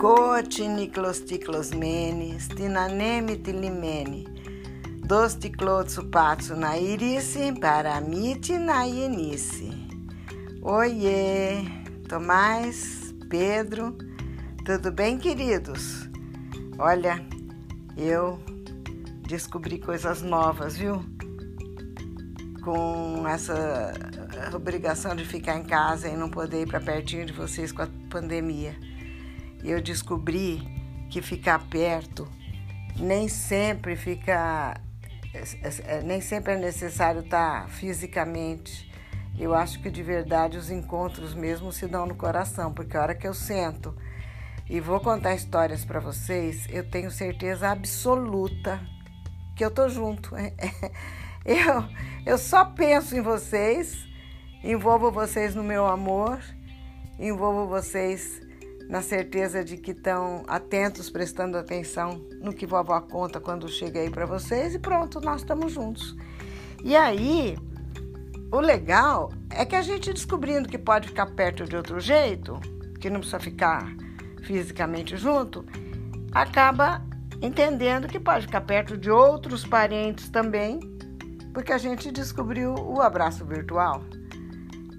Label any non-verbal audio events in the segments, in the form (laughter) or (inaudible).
Cotiniclosticlosmene, stinaneme tilimene, dosticlotsupatsu na irice, paramite na ienice. Oiê, Tomás, Pedro, tudo bem, queridos? Olha, eu descobri coisas novas, viu? Com essa obrigação de ficar em casa e não poder ir para pertinho de vocês com a pandemia. Eu descobri que ficar perto nem sempre fica nem sempre é necessário estar fisicamente. Eu acho que de verdade os encontros mesmo se dão no coração, porque a hora que eu sento e vou contar histórias para vocês, eu tenho certeza absoluta que eu tô junto. (laughs) Eu, eu só penso em vocês Envolvo vocês no meu amor, envolvo vocês na certeza de que estão atentos, prestando atenção no que vovó conta quando chega aí para vocês e pronto, nós estamos juntos. E aí, o legal é que a gente descobrindo que pode ficar perto de outro jeito, que não precisa ficar fisicamente junto, acaba entendendo que pode ficar perto de outros parentes também, porque a gente descobriu o abraço virtual.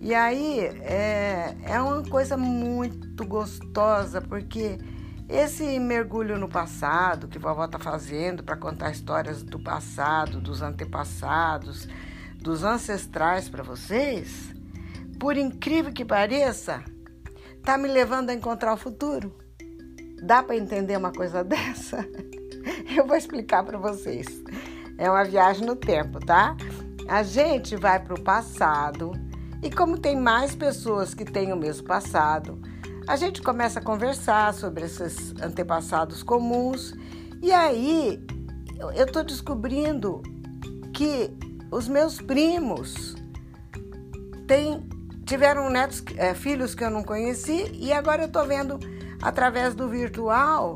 E aí é, é uma coisa muito gostosa, porque esse mergulho no passado que vovó está fazendo para contar histórias do passado, dos antepassados, dos ancestrais para vocês, por incrível que pareça, tá me levando a encontrar o futuro. Dá para entender uma coisa (laughs) dessa? Eu vou explicar para vocês. É uma viagem no tempo, tá? A gente vai para o passado e como tem mais pessoas que têm o mesmo passado, a gente começa a conversar sobre esses antepassados comuns. E aí eu estou descobrindo que os meus primos têm, tiveram netos, é, filhos que eu não conheci e agora eu estou vendo através do virtual.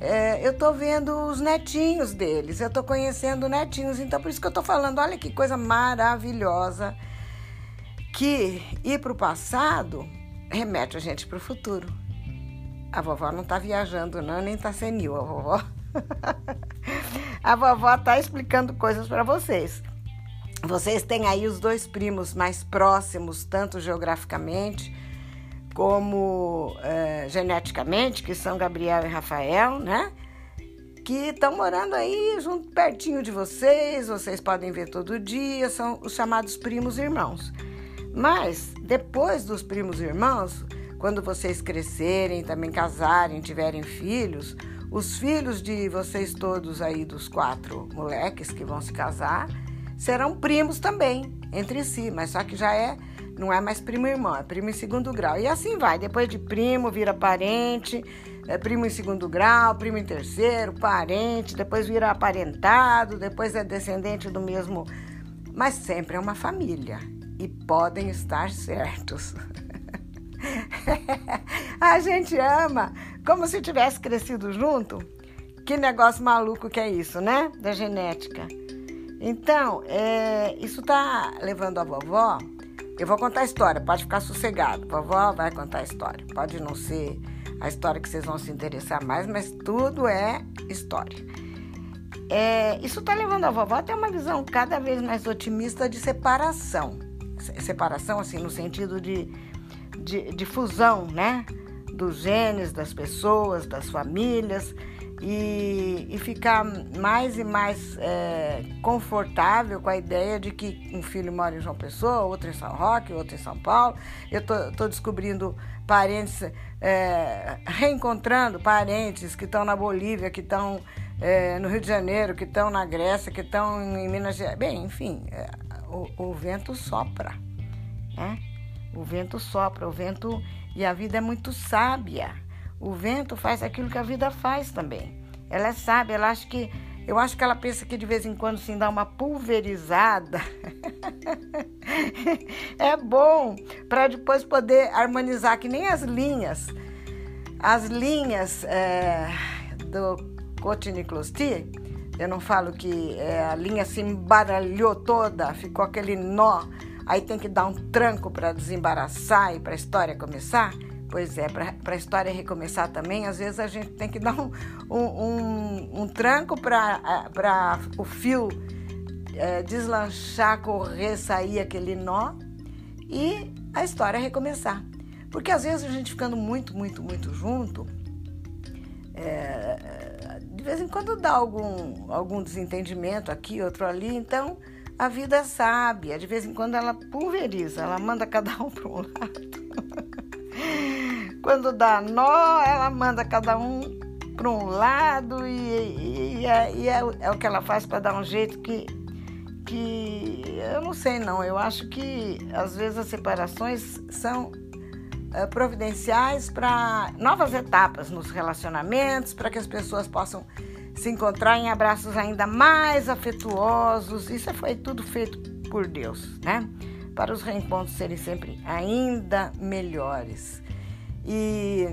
É, eu estou vendo os netinhos deles, eu estou conhecendo netinhos, então por isso que eu estou falando, olha que coisa maravilhosa que ir para o passado remete a gente para o futuro. A vovó não está viajando, não, nem está senil, a vovó. (laughs) a vovó está explicando coisas para vocês. Vocês têm aí os dois primos mais próximos, tanto geograficamente como é, geneticamente, que são Gabriel e Rafael, né? Que estão morando aí junto pertinho de vocês, vocês podem ver todo dia, são os chamados primos irmãos. Mas depois dos primos irmãos, quando vocês crescerem, também casarem, tiverem filhos, os filhos de vocês todos aí dos quatro moleques que vão se casar serão primos também entre si, mas só que já é não é mais primo irmão, é primo em segundo grau. E assim vai, depois de primo vira parente, é primo em segundo grau, primo em terceiro, parente, depois vira aparentado, depois é descendente do mesmo, mas sempre é uma família e podem estar certos. (laughs) a gente ama como se tivesse crescido junto. Que negócio maluco que é isso, né? Da genética. Então, é, isso tá levando a vovó. Eu vou contar a história, pode ficar sossegado. Vovó vai contar a história. Pode não ser a história que vocês vão se interessar mais, mas tudo é história. É, isso está levando a vovó a ter uma visão cada vez mais otimista de separação separação, assim, no sentido de, de, de fusão, né? Dos genes das pessoas, das famílias e, e ficar mais e mais é, confortável com a ideia de que um filho mora em João Pessoa, outro em São Roque, outro em São Paulo. Eu tô, descobrindo parentes, é, reencontrando parentes que estão na Bolívia, que estão é, no Rio de Janeiro, que estão na Grécia, que estão em Minas Gerais. Bem, enfim, é, o, o vento sopra, né? O vento sopra, o vento e a vida é muito sábia. O vento faz aquilo que a vida faz também. Ela é sábia, ela acha que eu acho que ela pensa que de vez em quando sim dá uma pulverizada. (laughs) é bom para depois poder harmonizar que nem as linhas. As linhas é, do Cotiniclosti eu não falo que é, a linha se embaralhou toda, ficou aquele nó, aí tem que dar um tranco para desembaraçar e para a história começar. Pois é, para a história recomeçar também, às vezes a gente tem que dar um, um, um, um tranco para o fio é, deslanchar, correr, sair aquele nó e a história recomeçar. Porque às vezes a gente ficando muito, muito, muito junto, é, vez em quando dá algum, algum desentendimento aqui, outro ali, então a vida sabe, de vez em quando ela pulveriza, ela manda (laughs) cada um para um lado. (laughs) quando dá nó, ela manda cada um para um lado e, e, e, é, e é, é, o que ela faz para dar um jeito que, que eu não sei não, eu acho que às vezes as separações são é, providenciais para novas etapas nos relacionamentos, para que as pessoas possam se encontrar em abraços ainda mais afetuosos. Isso foi tudo feito por Deus, né? Para os reencontros serem sempre ainda melhores. E,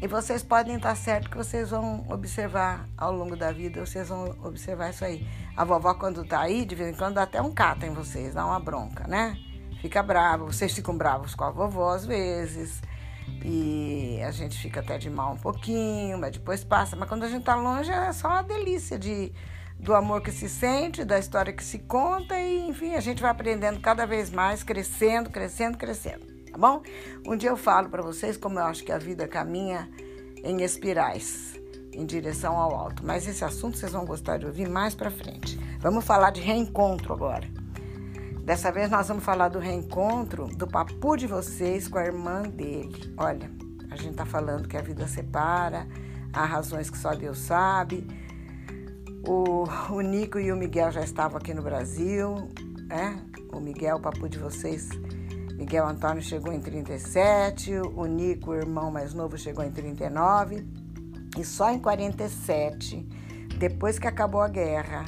e vocês podem estar certo que vocês vão observar ao longo da vida, vocês vão observar isso aí. A vovó, quando tá aí, de vez em quando dá até um cata em vocês, dá uma bronca, né? Fica bravo, vocês ficam bravos com a vovó às vezes. E a gente fica até de mal um pouquinho, mas depois passa. Mas quando a gente tá longe é só uma delícia de, do amor que se sente, da história que se conta e, enfim, a gente vai aprendendo cada vez mais, crescendo, crescendo, crescendo, tá bom? Um dia eu falo para vocês como eu acho que a vida caminha em espirais, em direção ao alto. Mas esse assunto vocês vão gostar de ouvir mais para frente. Vamos falar de reencontro agora. Dessa vez nós vamos falar do reencontro do papu de vocês com a irmã dele. Olha, a gente tá falando que a vida separa, há razões que só Deus sabe. O, o Nico e o Miguel já estavam aqui no Brasil, né? O Miguel, o papu de vocês, Miguel Antônio chegou em 37, o Nico, o irmão mais novo, chegou em 39. E só em 47, depois que acabou a guerra,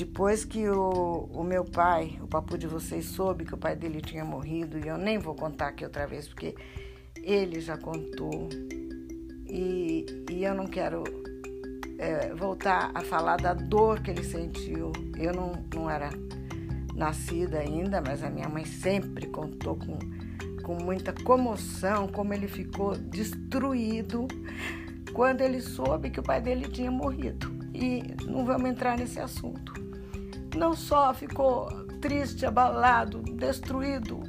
depois que o, o meu pai, o papo de vocês, soube que o pai dele tinha morrido, e eu nem vou contar aqui outra vez, porque ele já contou, e, e eu não quero é, voltar a falar da dor que ele sentiu. Eu não, não era nascida ainda, mas a minha mãe sempre contou com, com muita comoção como ele ficou destruído quando ele soube que o pai dele tinha morrido. E não vamos entrar nesse assunto não só ficou triste, abalado, destruído,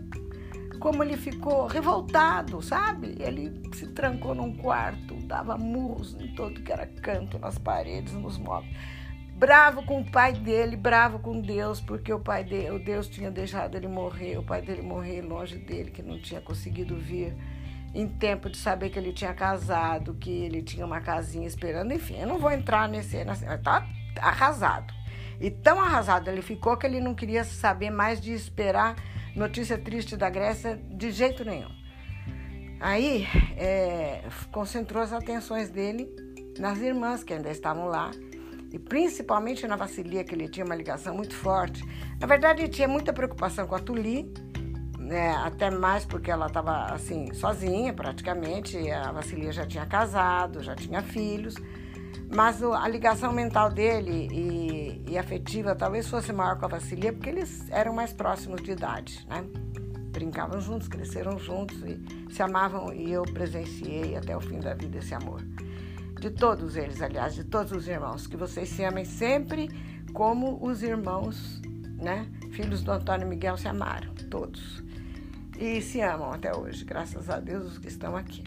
como ele ficou revoltado, sabe? Ele se trancou num quarto, dava murros em todo que era canto, nas paredes, nos móveis. Bravo com o pai dele, bravo com Deus, porque o pai dele, o Deus tinha deixado ele morrer, o pai dele morrer longe dele, que não tinha conseguido vir em tempo de saber que ele tinha casado, que ele tinha uma casinha esperando, enfim, eu não vou entrar nesse, nesse tá arrasado. E tão arrasado ele ficou que ele não queria saber mais de esperar notícia triste da Grécia de jeito nenhum. Aí é, concentrou as atenções dele nas irmãs que ainda estavam lá e principalmente na Vassilia, que ele tinha uma ligação muito forte. Na verdade, ele tinha muita preocupação com a Tuli, né, até mais porque ela estava assim sozinha praticamente. A Vassilia já tinha casado, já tinha filhos. Mas a ligação mental dele e, e, afetiva talvez fosse maior com a Vassilia, porque eles eram mais próximos de idade, né? Brincavam juntos, cresceram juntos e se amavam e eu presenciei até o fim da vida esse amor. De todos eles, aliás, de todos os irmãos, que vocês se amem sempre como os irmãos, né? Filhos do Antônio Miguel se amaram, todos. E se amam até hoje, graças a Deus, os que estão aqui.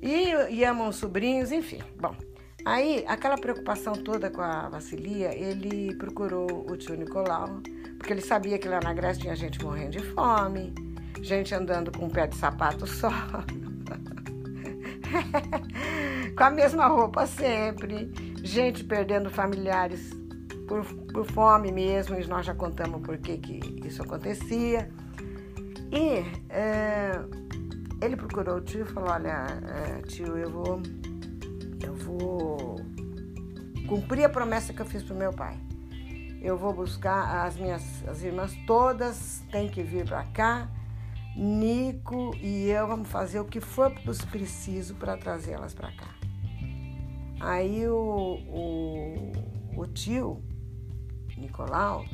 E, e amam os sobrinhos, enfim. Bom, Aí, aquela preocupação toda com a Vassilia, ele procurou o tio Nicolau, porque ele sabia que lá na Grécia tinha gente morrendo de fome, gente andando com um pé de sapato só, (laughs) com a mesma roupa sempre, gente perdendo familiares por, por fome mesmo, e nós já contamos por que, que isso acontecia. E é, ele procurou o tio e falou: Olha, é, tio, eu vou eu vou cumprir a promessa que eu fiz para meu pai. Eu vou buscar as minhas as irmãs todas, tem que vir para cá. Nico e eu vamos fazer o que for preciso para trazê-las para cá. Aí o, o, o tio Nicolau,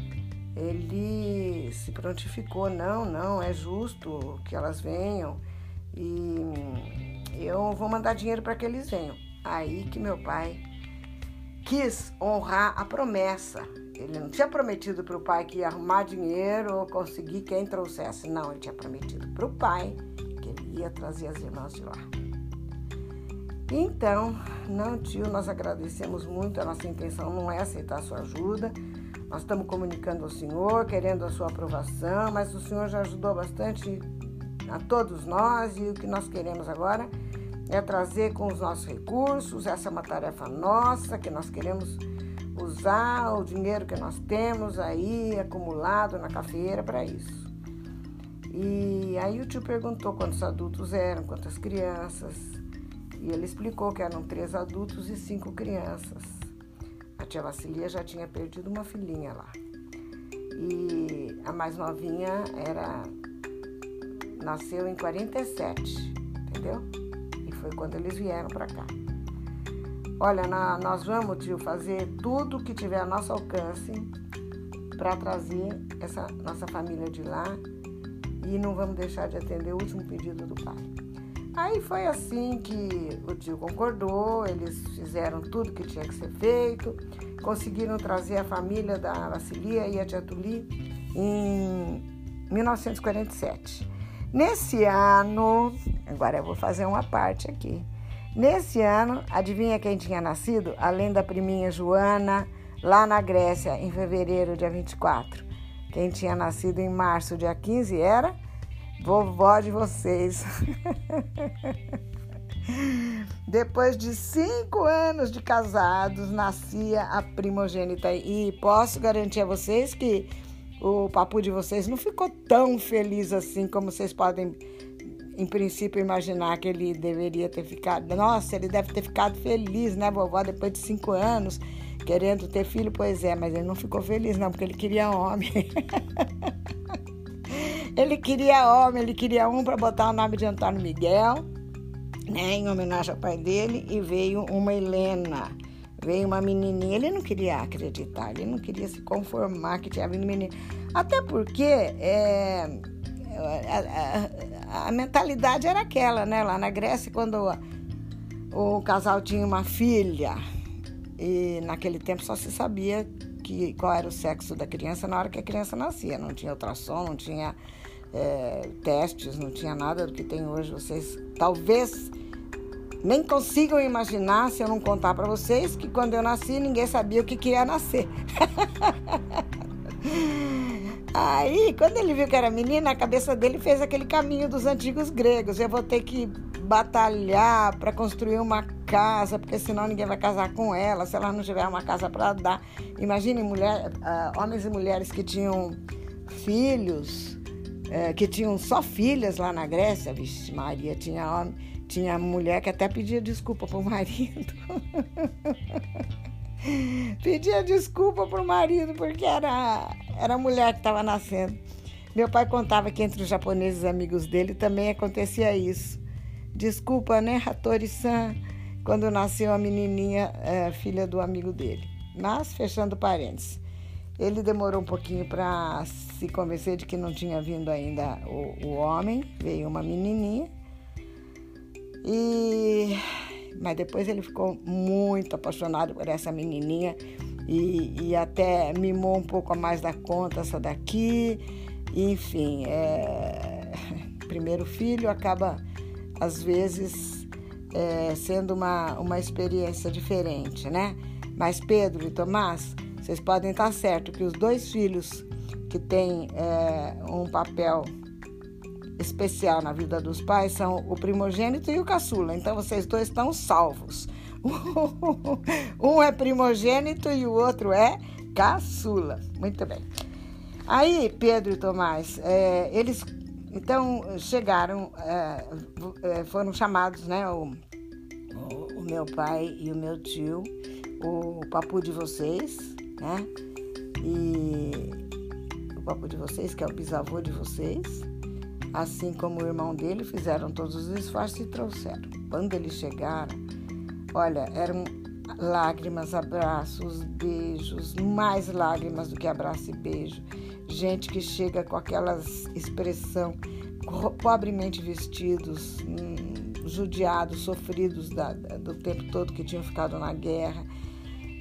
ele se prontificou, não, não, é justo que elas venham E eu vou mandar dinheiro para que eles venham. Aí que meu pai quis honrar a promessa. Ele não tinha prometido para o pai que ia arrumar dinheiro ou conseguir quem trouxesse. Não, ele tinha prometido para o pai que ele ia trazer as irmãs de lá. Então, não, tio, nós agradecemos muito. A nossa intenção não é aceitar a sua ajuda. Nós estamos comunicando ao senhor, querendo a sua aprovação, mas o senhor já ajudou bastante a todos nós e o que nós queremos agora é trazer com os nossos recursos. Essa é uma tarefa nossa que nós queremos usar o dinheiro que nós temos aí acumulado na cafeira para isso. E aí o tio perguntou quantos adultos eram, quantas crianças. E ele explicou que eram três adultos e cinco crianças. A tia Vassilia já tinha perdido uma filhinha lá. E a mais novinha era nasceu em 47, entendeu? Foi quando eles vieram para cá. Olha, na, nós vamos, tio, fazer tudo que tiver a nosso alcance para trazer essa nossa família de lá e não vamos deixar de atender o último pedido do pai. Aí foi assim que o tio concordou, eles fizeram tudo que tinha que ser feito, conseguiram trazer a família da Vassilia e a tia Tuli em 1947. Nesse ano, agora eu vou fazer uma parte aqui. Nesse ano, adivinha quem tinha nascido? Além da priminha Joana, lá na Grécia, em fevereiro, dia 24. Quem tinha nascido em março, dia 15, era vovó de vocês. (laughs) Depois de cinco anos de casados, nascia a primogênita. E posso garantir a vocês que o papo de vocês não ficou tão feliz assim como vocês podem, em princípio, imaginar que ele deveria ter ficado. Nossa, ele deve ter ficado feliz, né, vovó, depois de cinco anos, querendo ter filho. Pois é, mas ele não ficou feliz, não, porque ele queria homem. (laughs) Ele queria homem, ele queria um para botar o nome de Antônio Miguel, né, em homenagem ao pai dele, e veio uma Helena. Veio uma menininha, ele não queria acreditar, ele não queria se conformar que tinha vindo menina. Até porque é, a, a, a, mentalidade era aquela, né? Lá na Grécia, quando o, o casal tinha uma filha, e naquele tempo só se sabia que, qual era o sexo da criança na hora que a criança nascia. Não tinha ultrassom, não tinha é, testes, não tinha nada do que tem hoje. Vocês talvez nem consigam imaginar se eu não contar para vocês que quando eu nasci ninguém sabia o que, que ia nascer. (laughs) Aí, quando ele viu que era menina, a cabeça dele fez aquele caminho dos antigos gregos. Eu vou ter que batalhar para construir uma casa, porque senão ninguém vai casar com ela, se ela não tiver uma casa para dar. Imagine mulher, uh, homens e mulheres que tinham filhos é, que tinham só filhas lá na Grécia, vixe, Maria tinha homem, tinha mulher que até pedia desculpa pro marido. (laughs) pedia desculpa pro marido porque era, era a mulher que estava nascendo. Meu pai contava que entre os japoneses amigos dele também acontecia isso. Desculpa, né, Hattori-san, quando nasceu a menininha, é, filha do amigo dele. Mas, fechando parênteses, ele demorou um pouquinho para se convencer de que não tinha vindo ainda o, o homem, veio uma menininha. E mas depois ele ficou muito apaixonado por essa menininha e, e até mimou um pouco a mais da conta essa daqui. Enfim, é... (laughs) primeiro filho acaba às vezes é, sendo uma, uma experiência diferente, né? Mas Pedro e Tomás vocês podem estar certo que os dois filhos que têm é, um papel especial na vida dos pais são o primogênito e o caçula. Então vocês dois estão salvos. (laughs) um é primogênito e o outro é caçula. Muito bem. Aí, Pedro e Tomás, é, eles então chegaram, é, é foram chamados, né? O, o, meu pai e o meu tio, o papu de vocês, né? E o papo de vocês, que é o bisavô de vocês, assim como o irmão dele, fizeram todos os esforços e trouxeram. Quando eles chegaram, olha, eram lágrimas, abraços, beijos, mais lágrimas do que abraço e beijo. Gente que chega com aquelas expressão pobremente vestidos, hum, judiados, sofridos da, do tempo todo que tinham ficado na guerra.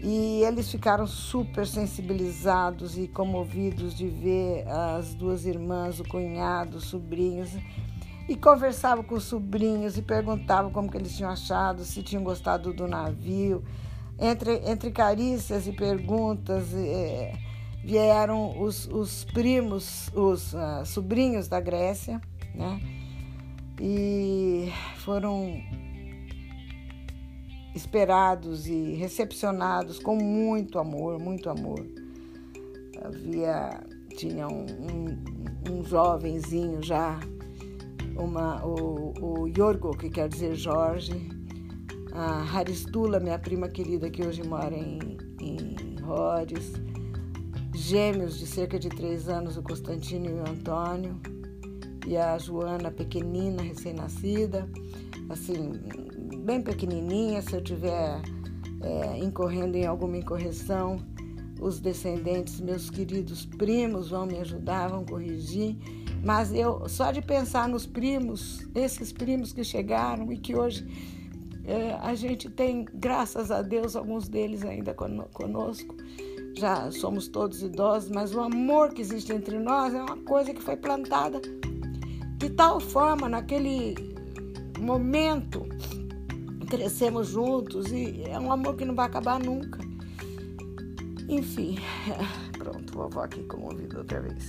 E eles ficaram super sensibilizados e comovidos de ver as duas irmãs, o cunhado, os sobrinhos, e conversavam com os sobrinhos e perguntavam como que eles tinham achado, se tinham gostado do navio. Entre, entre carícias e perguntas, é, vieram os, os primos, os uh, sobrinhos da Grécia, né? E foram esperados e recepcionados com muito amor, muito amor. Havia tinha um, um, um jovenzinho já, uma, o, o Yorgo, que quer dizer Jorge, a Haristula, minha prima querida, que hoje mora em, em Rhodes, gêmeos de cerca de três anos, o Constantino e o Antônio, e a Joana, pequenina, recém-nascida, assim, bem pequenininha, se eu tiver é, incorrendo em alguma incorreção, os descendentes, meus queridos primos, vão me ajudar, vão corrigir. Mas eu, só de pensar nos primos, esses primos que chegaram e que hoje é, a gente tem, graças a Deus, alguns deles ainda conosco, já somos todos idosos, mas o amor que existe entre nós é uma coisa que foi plantada de tal forma naquele momento crescemos juntos e é um amor que não vai acabar nunca. Enfim, (laughs) pronto, vovó aqui comovida outra vez.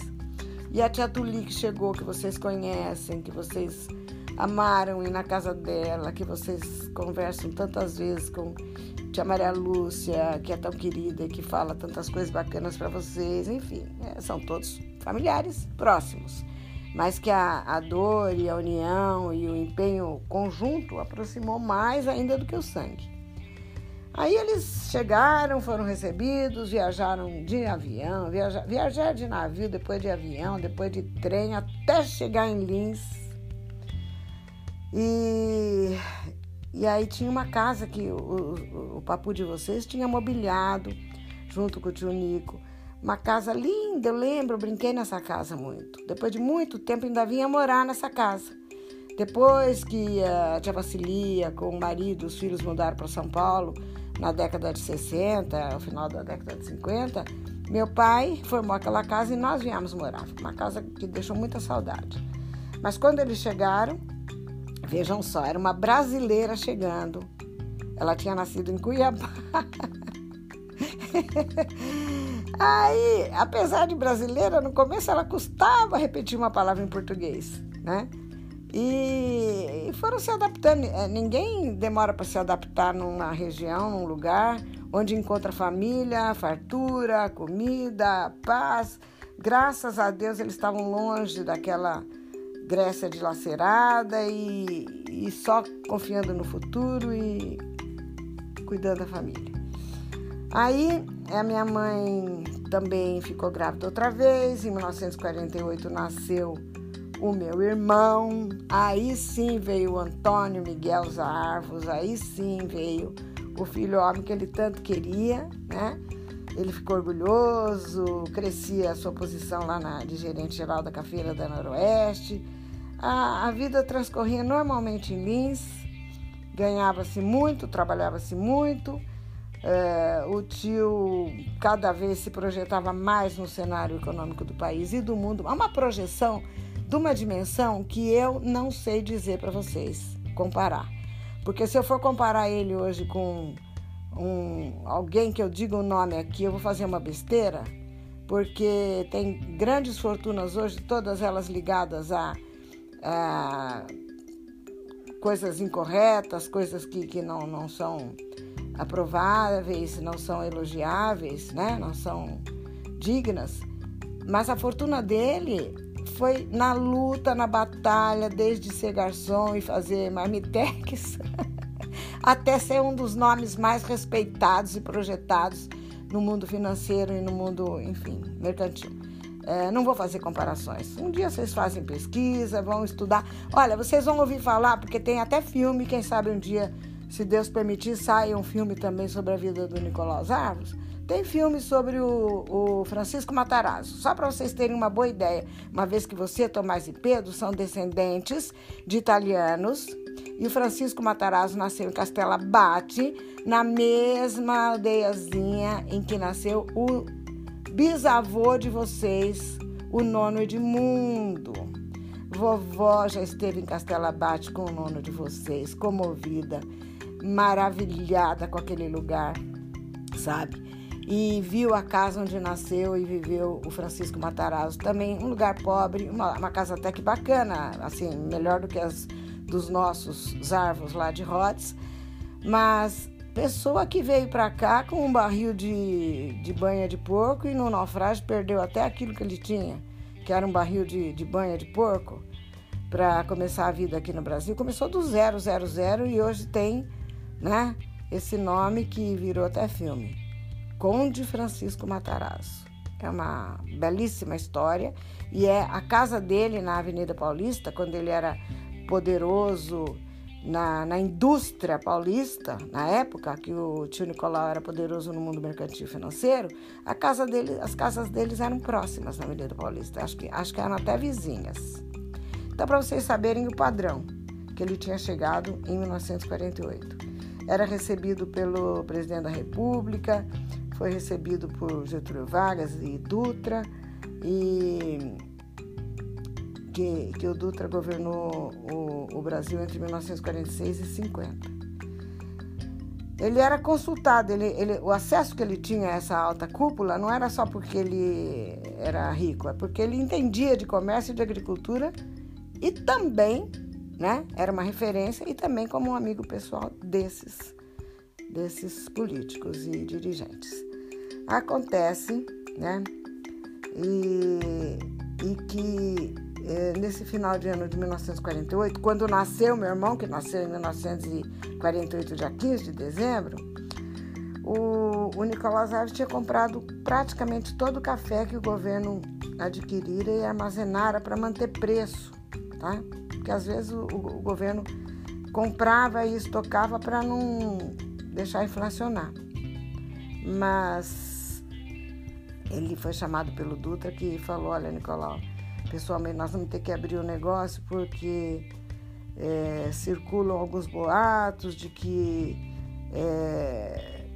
E a tia Tuli que chegou, que vocês conhecem, que vocês amaram ir na casa dela, que vocês conversam tantas vezes com tia Maria Lúcia, que é tão querida e que fala tantas coisas bacanas para vocês, enfim, é, são todos familiares próximos mas que a, a dor e a união e o empenho conjunto aproximou mais ainda do que o sangue. Aí eles chegaram, foram recebidos, viajaram de avião, viajar, viajar de navio, depois de avião, depois de trem, até chegar em Lins. E, e aí tinha uma casa que o, o, o de vocês tinha mobiliado, junto com o tio Nico. Uma casa linda, eu lembro, eu brinquei nessa casa muito. Depois de muito tempo, ainda vinha morar nessa casa. Depois que a tia Vasilia, com o marido, os filhos mudaram para São Paulo, na década de 60, ao final da década de 50, meu pai formou aquela casa e nós viemos morar. Uma casa que deixou muita saudade. Mas quando eles chegaram, vejam só, era uma brasileira chegando. Ela tinha nascido em Cuiabá. (laughs) Aí, apesar de brasileira, no começo ela custava repetir uma palavra em português, né? E, foram se adaptando. É, ninguém demora para se adaptar numa região, num lugar onde encontra família, fartura, comida, paz. Graças a Deus eles estavam longe daquela Grécia dilacerada e, e só confiando no futuro e cuidando da família. Aí a minha mãe também ficou grávida outra vez. Em 1948 nasceu o meu irmão. Aí sim veio o Antônio Miguel Zarvos. Aí sim veio o filho homem que ele tanto queria, né? Ele ficou orgulhoso, crescia a sua posição lá na, de gerente geral da Cafeira da Noroeste. A, a vida transcorria normalmente em Lins, ganhava-se muito, trabalhava-se muito é, o tio cada vez se projetava mais no cenário econômico do país e do mundo. Há uma projeção de uma dimensão que eu não sei dizer para vocês, comparar. Porque se eu for comparar ele hoje com um, alguém que eu diga o nome aqui, eu vou fazer uma besteira, porque tem grandes fortunas hoje, todas elas ligadas a, a coisas incorretas, coisas que, que não, não são aprováveis, não são elogiáveis, né? não são dignas, mas a fortuna dele foi na luta, na batalha, desde ser garçom e fazer marmitex, (laughs) até ser um dos nomes mais respeitados e projetados no mundo financeiro e no mundo, enfim, mercantil. É, não vou fazer comparações. Um dia vocês fazem pesquisa, vão estudar. Olha, vocês vão ouvir falar, porque tem até filme, quem sabe um dia se Deus permitir, saia um filme também sobre a vida do Nicolau Arvos, Tem filme sobre o, o Francisco Matarazzo. Só para vocês terem uma boa ideia, uma vez que você, Tomás e Pedro, são descendentes de italianos e o Francisco Matarazzo nasceu em Castela Bate, na mesma aldeiazinha em que nasceu o bisavô de vocês, o nono Edmundo. Vovó já esteve em Castela Bate com o nono de vocês, comovida, maravilhada com aquele lugar, sabe? E viu a casa onde nasceu e viveu o Francisco Matarazzo. Também um lugar pobre, uma, uma casa até que bacana, assim, melhor do que as dos nossos árvores lá de Rhodes. Mas pessoa que veio para cá com um barril de, de banha de porco e no naufrágio perdeu até aquilo que ele tinha que era um barril de, de banha de porco, para começar a vida aqui no Brasil. Começou do zero, zero, zero e hoje tem né, esse nome que virou até filme. Conde Francisco Matarazzo. É uma belíssima história e é a casa dele na Avenida Paulista, quando ele era poderoso na, na indústria paulista, na época que o tio Nicolau era poderoso no mundo mercantil financeiro, a casa dele, as casas deles eram próximas na Avenida Paulista, acho que, acho que eram até vizinhas. Então, para vocês saberem o padrão, que ele tinha chegado em 1948. Era recebido pelo presidente da República, foi recebido por Getúlio Vargas e Dutra, e que, que o Dutra governou o, o Brasil entre 1946 e 50. Ele era consultado, ele, ele, o acesso que ele tinha a essa alta cúpula não era só porque ele era rico, é porque ele entendia de comércio e de agricultura e também né, era uma referência e também como um amigo pessoal desses, desses políticos e dirigentes. Acontece né, e, e que é, nesse final de ano de 1948, quando nasceu meu irmão, que nasceu em 1948, dia 15 de dezembro, o, o Nicolás Aves tinha comprado praticamente todo o café que o governo adquirira e armazenara para manter preço, tá? Porque às vezes o, o governo comprava e estocava para não deixar inflacionar. Mas ele foi chamado pelo Dutra que falou: Olha, Nicolau, pessoalmente nós vamos ter que abrir o um negócio porque é, circulam alguns boatos de que é,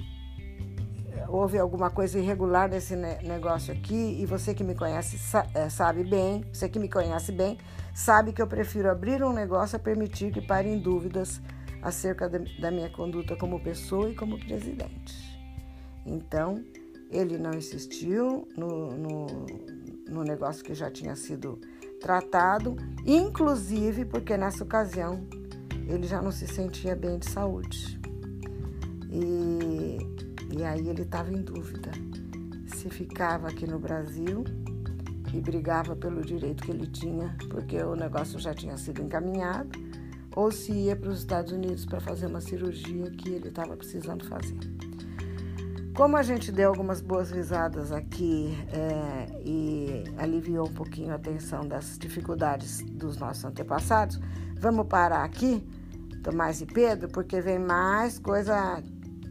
houve alguma coisa irregular nesse negócio aqui e você que me conhece é, sabe bem, você que me conhece bem, sabe que eu prefiro abrir um negócio a permitir que parem dúvidas acerca da minha conduta como pessoa e como presidente. Então, ele não insistiu no, no, no negócio que já tinha sido tratado, inclusive porque nessa ocasião ele já não se sentia bem de saúde. E, e aí ele estava em dúvida se ficava aqui no Brasil e brigava pelo direito que ele tinha, porque o negócio já tinha sido encaminhado, ou se ia para os Estados Unidos para fazer uma cirurgia que ele estava precisando fazer. Como a gente deu algumas boas risadas aqui é, e aliviou um pouquinho a tensão das dificuldades dos nossos antepassados, vamos parar aqui, Tomás e Pedro, porque vem mais coisa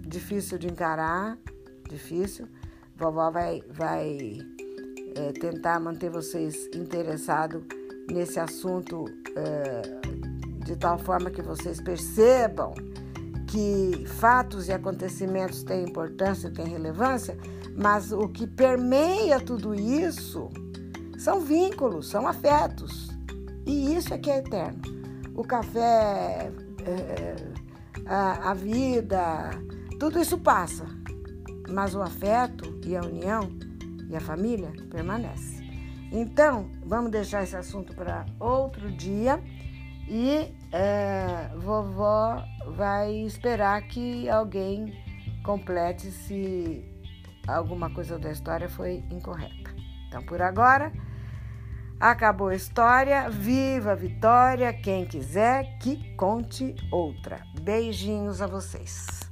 difícil de encarar, difícil. Vovó vai, vai é, tentar manter vocês interessados nesse assunto é, de tal forma que vocês percebam que fatos e acontecimentos têm importância, têm relevância, mas o que permeia tudo isso são vínculos, são afetos. E isso é que é eterno. O café, é, a, a vida, tudo isso passa, mas o afeto e a união e a família permanece. Então, vamos deixar esse assunto para outro dia e é, vovó vai esperar que alguém complete se alguma coisa da história foi incorreta. Então, por agora, acabou a história. Viva a vitória! Quem quiser que conte outra. Beijinhos a vocês.